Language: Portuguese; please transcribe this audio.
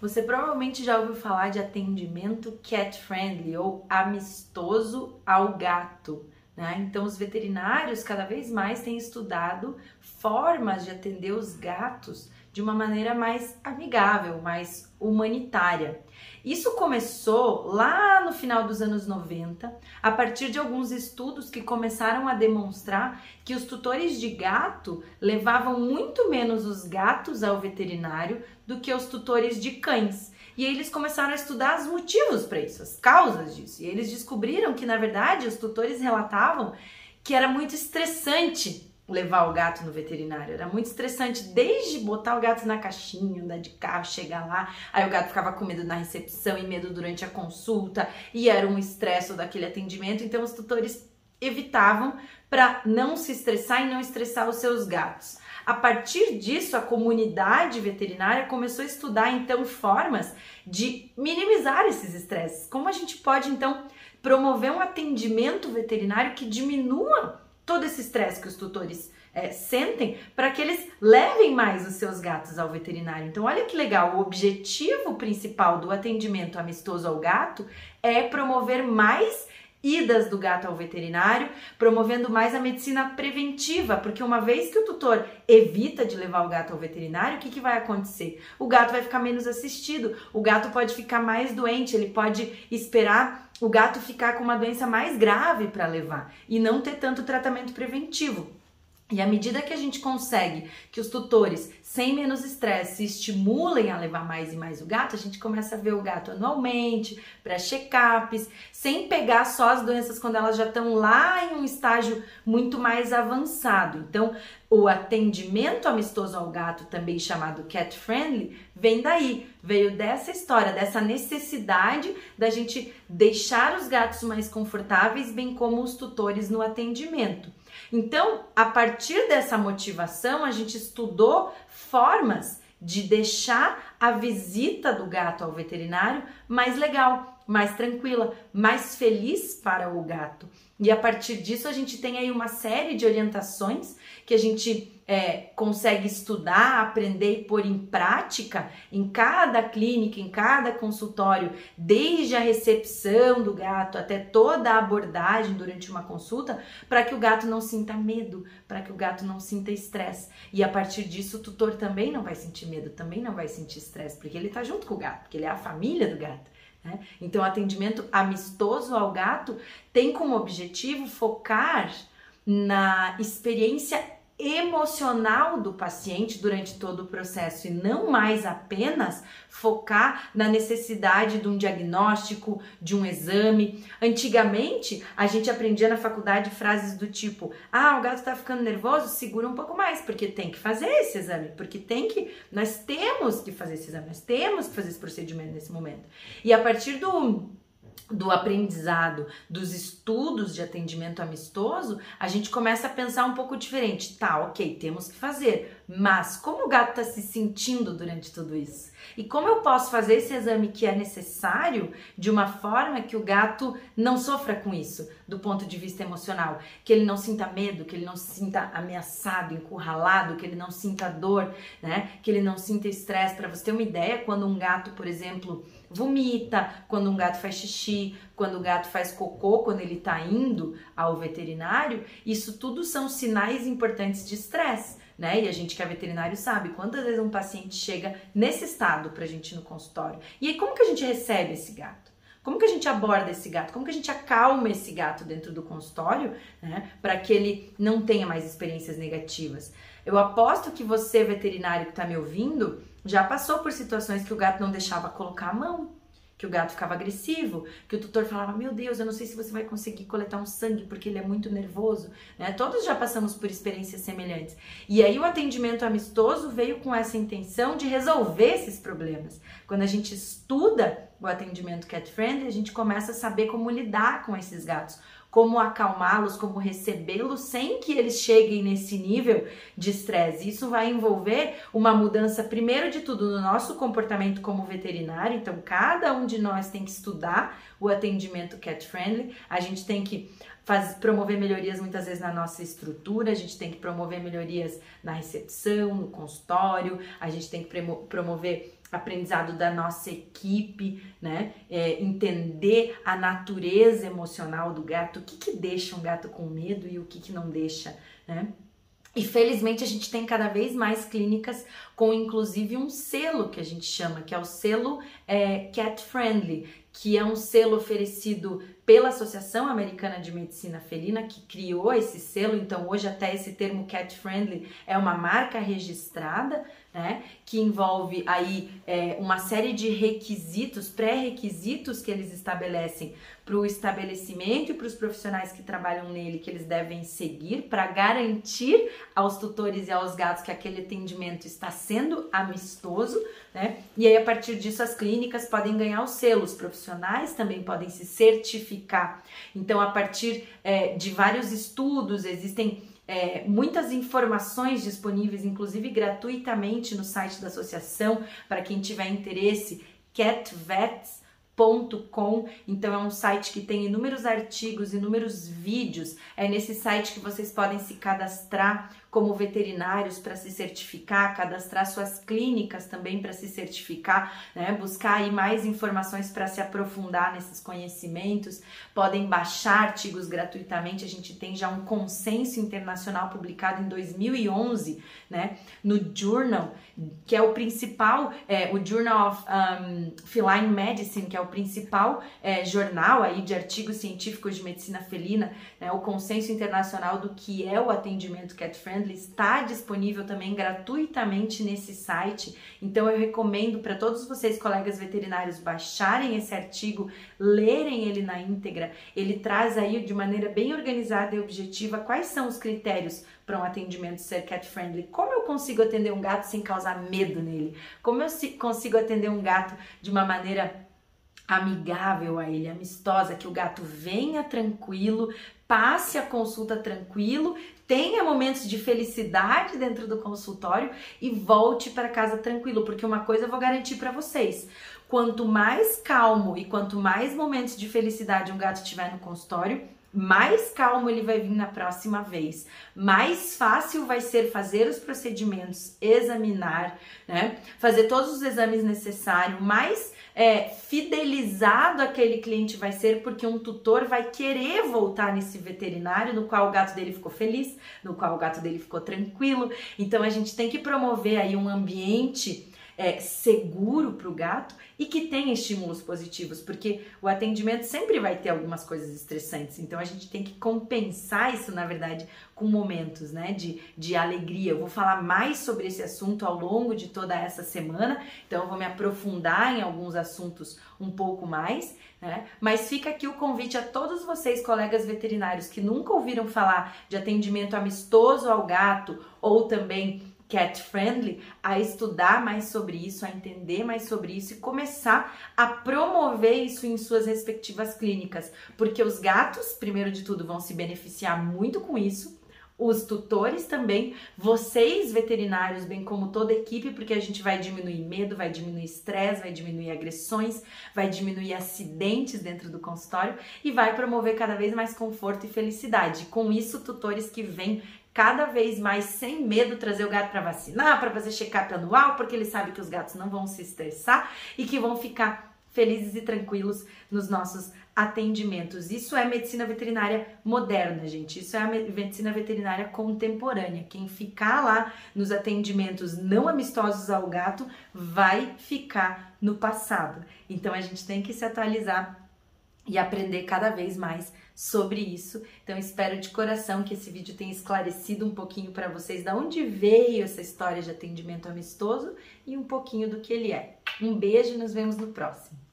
Você provavelmente já ouviu falar de atendimento cat friendly ou amistoso ao gato. Né? Então, os veterinários cada vez mais têm estudado formas de atender os gatos de uma maneira mais amigável, mais humanitária. Isso começou lá no final dos anos 90, a partir de alguns estudos que começaram a demonstrar que os tutores de gato levavam muito menos os gatos ao veterinário do que os tutores de cães. E eles começaram a estudar os motivos para isso, as causas disso. E eles descobriram que, na verdade, os tutores relatavam que era muito estressante levar o gato no veterinário. Era muito estressante, desde botar o gato na caixinha, andar de carro, chegar lá, aí o gato ficava com medo na recepção e medo durante a consulta, e era um estresse daquele atendimento. Então os tutores evitavam para não se estressar e não estressar os seus gatos. A partir disso, a comunidade veterinária começou a estudar então formas de minimizar esses estresses. Como a gente pode então promover um atendimento veterinário que diminua todo esse estresse que os tutores é, sentem para que eles levem mais os seus gatos ao veterinário. Então, olha que legal, o objetivo principal do atendimento amistoso ao gato é promover mais idas do gato ao veterinário, promovendo mais a medicina preventiva, porque uma vez que o tutor evita de levar o gato ao veterinário, o que, que vai acontecer? O gato vai ficar menos assistido, o gato pode ficar mais doente, ele pode esperar o gato ficar com uma doença mais grave para levar e não ter tanto tratamento preventivo. E à medida que a gente consegue que os tutores, sem menos estresse, se estimulem a levar mais e mais o gato, a gente começa a ver o gato anualmente, para check-ups, sem pegar só as doenças quando elas já estão lá em um estágio muito mais avançado. Então, o atendimento amistoso ao gato, também chamado cat friendly, vem daí, veio dessa história, dessa necessidade da gente deixar os gatos mais confortáveis, bem como os tutores no atendimento. Então, a partir dessa motivação, a gente estudou formas de deixar a visita do gato ao veterinário mais legal, mais tranquila, mais feliz para o gato. E a partir disso, a gente tem aí uma série de orientações que a gente é, consegue estudar, aprender e pôr em prática em cada clínica, em cada consultório, desde a recepção do gato até toda a abordagem durante uma consulta, para que o gato não sinta medo, para que o gato não sinta estresse. E a partir disso, o tutor também não vai sentir medo, também não vai sentir estresse, porque ele está junto com o gato, porque ele é a família do gato. Né? Então, atendimento amistoso ao gato tem como objetivo focar na experiência emocional do paciente durante todo o processo e não mais apenas focar na necessidade de um diagnóstico, de um exame. Antigamente, a gente aprendia na faculdade frases do tipo: "Ah, o gato tá ficando nervoso, segura um pouco mais, porque tem que fazer esse exame, porque tem que nós temos que fazer esse exame, nós temos que fazer esse procedimento nesse momento". E a partir do do aprendizado, dos estudos de atendimento amistoso, a gente começa a pensar um pouco diferente. Tá, ok, temos que fazer, mas como o gato está se sentindo durante tudo isso? E como eu posso fazer esse exame que é necessário de uma forma que o gato não sofra com isso, do ponto de vista emocional? Que ele não sinta medo, que ele não se sinta ameaçado, encurralado, que ele não sinta dor, né? Que ele não sinta estresse. Para você ter uma ideia, quando um gato, por exemplo, vomita, quando um gato faz xixi, quando o gato faz cocô, quando ele está indo ao veterinário, isso tudo são sinais importantes de estresse né? E a gente que é veterinário sabe quantas vezes um paciente chega nesse estado pra gente no consultório. E aí, como que a gente recebe esse gato? Como que a gente aborda esse gato? Como que a gente acalma esse gato dentro do consultório, né? Para que ele não tenha mais experiências negativas. Eu aposto que você, veterinário que está me ouvindo, já passou por situações que o gato não deixava colocar a mão, que o gato ficava agressivo, que o tutor falava: Meu Deus, eu não sei se você vai conseguir coletar um sangue porque ele é muito nervoso. Né? Todos já passamos por experiências semelhantes. E aí o atendimento amistoso veio com essa intenção de resolver esses problemas. Quando a gente estuda o atendimento cat friendly, a gente começa a saber como lidar com esses gatos como acalmá-los, como recebê-los sem que eles cheguem nesse nível de estresse. Isso vai envolver uma mudança, primeiro de tudo, no nosso comportamento como veterinário. Então, cada um de nós tem que estudar o atendimento cat friendly. A gente tem que faz, promover melhorias muitas vezes na nossa estrutura, a gente tem que promover melhorias na recepção, no consultório, a gente tem que promover aprendizado da nossa equipe, né? É, entender a natureza emocional do gato, o que, que deixa um gato com medo e o que, que não deixa, né? E felizmente a gente tem cada vez mais clínicas com inclusive um selo que a gente chama, que é o selo é, Cat Friendly, que é um selo oferecido pela Associação Americana de Medicina Felina, que criou esse selo. Então, hoje, até esse termo Cat Friendly é uma marca registrada né? Que envolve aí é, uma série de requisitos, pré-requisitos que eles estabelecem para o estabelecimento e para os profissionais que trabalham nele que eles devem seguir para garantir aos tutores e aos gatos que aquele atendimento está sendo amistoso, né? E aí a partir disso as clínicas podem ganhar os selos, profissionais também podem se certificar. Então a partir é, de vários estudos existem é, muitas informações disponíveis, inclusive gratuitamente no site da associação, para quem tiver interesse, catvets.com. Então é um site que tem inúmeros artigos, inúmeros vídeos. É nesse site que vocês podem se cadastrar como veterinários para se certificar, cadastrar suas clínicas também para se certificar, né? Buscar aí mais informações para se aprofundar nesses conhecimentos. Podem baixar artigos gratuitamente. A gente tem já um consenso internacional publicado em 2011, né? No Journal, que é o principal, é, o Journal of um, Feline Medicine, que é o principal é, jornal aí de artigos científicos de medicina felina, né? O consenso internacional do que é o atendimento cat Friendly está disponível também gratuitamente nesse site. Então eu recomendo para todos vocês, colegas veterinários, baixarem esse artigo, lerem ele na íntegra. Ele traz aí de maneira bem organizada e objetiva quais são os critérios para um atendimento ser cat friendly. Como eu consigo atender um gato sem causar medo nele? Como eu consigo atender um gato de uma maneira amigável a ele, amistosa, que o gato venha tranquilo, passe a consulta tranquilo, tenha momentos de felicidade dentro do consultório e volte para casa tranquilo, porque uma coisa eu vou garantir para vocês: quanto mais calmo e quanto mais momentos de felicidade um gato tiver no consultório, mais calmo ele vai vir na próxima vez, mais fácil vai ser fazer os procedimentos, examinar, né? Fazer todos os exames necessários, mais é, fidelizado aquele cliente vai ser porque um tutor vai querer voltar nesse veterinário no qual o gato dele ficou feliz, no qual o gato dele ficou tranquilo. Então a gente tem que promover aí um ambiente é, seguro para o gato e que tenha estímulos positivos, porque o atendimento sempre vai ter algumas coisas estressantes, então a gente tem que compensar isso, na verdade, com momentos né, de, de alegria. Eu vou falar mais sobre esse assunto ao longo de toda essa semana, então eu vou me aprofundar em alguns assuntos um pouco mais, né? Mas fica aqui o convite a todos vocês, colegas veterinários, que nunca ouviram falar de atendimento amistoso ao gato ou também cat friendly, a estudar mais sobre isso, a entender mais sobre isso e começar a promover isso em suas respectivas clínicas, porque os gatos, primeiro de tudo, vão se beneficiar muito com isso. Os tutores também, vocês veterinários, bem como toda a equipe, porque a gente vai diminuir medo, vai diminuir estresse, vai diminuir agressões, vai diminuir acidentes dentro do consultório e vai promover cada vez mais conforto e felicidade. Com isso, tutores que vêm cada vez mais sem medo trazer o gato para vacinar, para fazer check-up anual, porque ele sabe que os gatos não vão se estressar e que vão ficar felizes e tranquilos nos nossos atendimentos. Isso é medicina veterinária moderna, gente. Isso é a medicina veterinária contemporânea. Quem ficar lá nos atendimentos não amistosos ao gato vai ficar no passado. Então a gente tem que se atualizar e aprender cada vez mais sobre isso. Então espero de coração que esse vídeo tenha esclarecido um pouquinho para vocês da onde veio essa história de atendimento amistoso e um pouquinho do que ele é. Um beijo e nos vemos no próximo.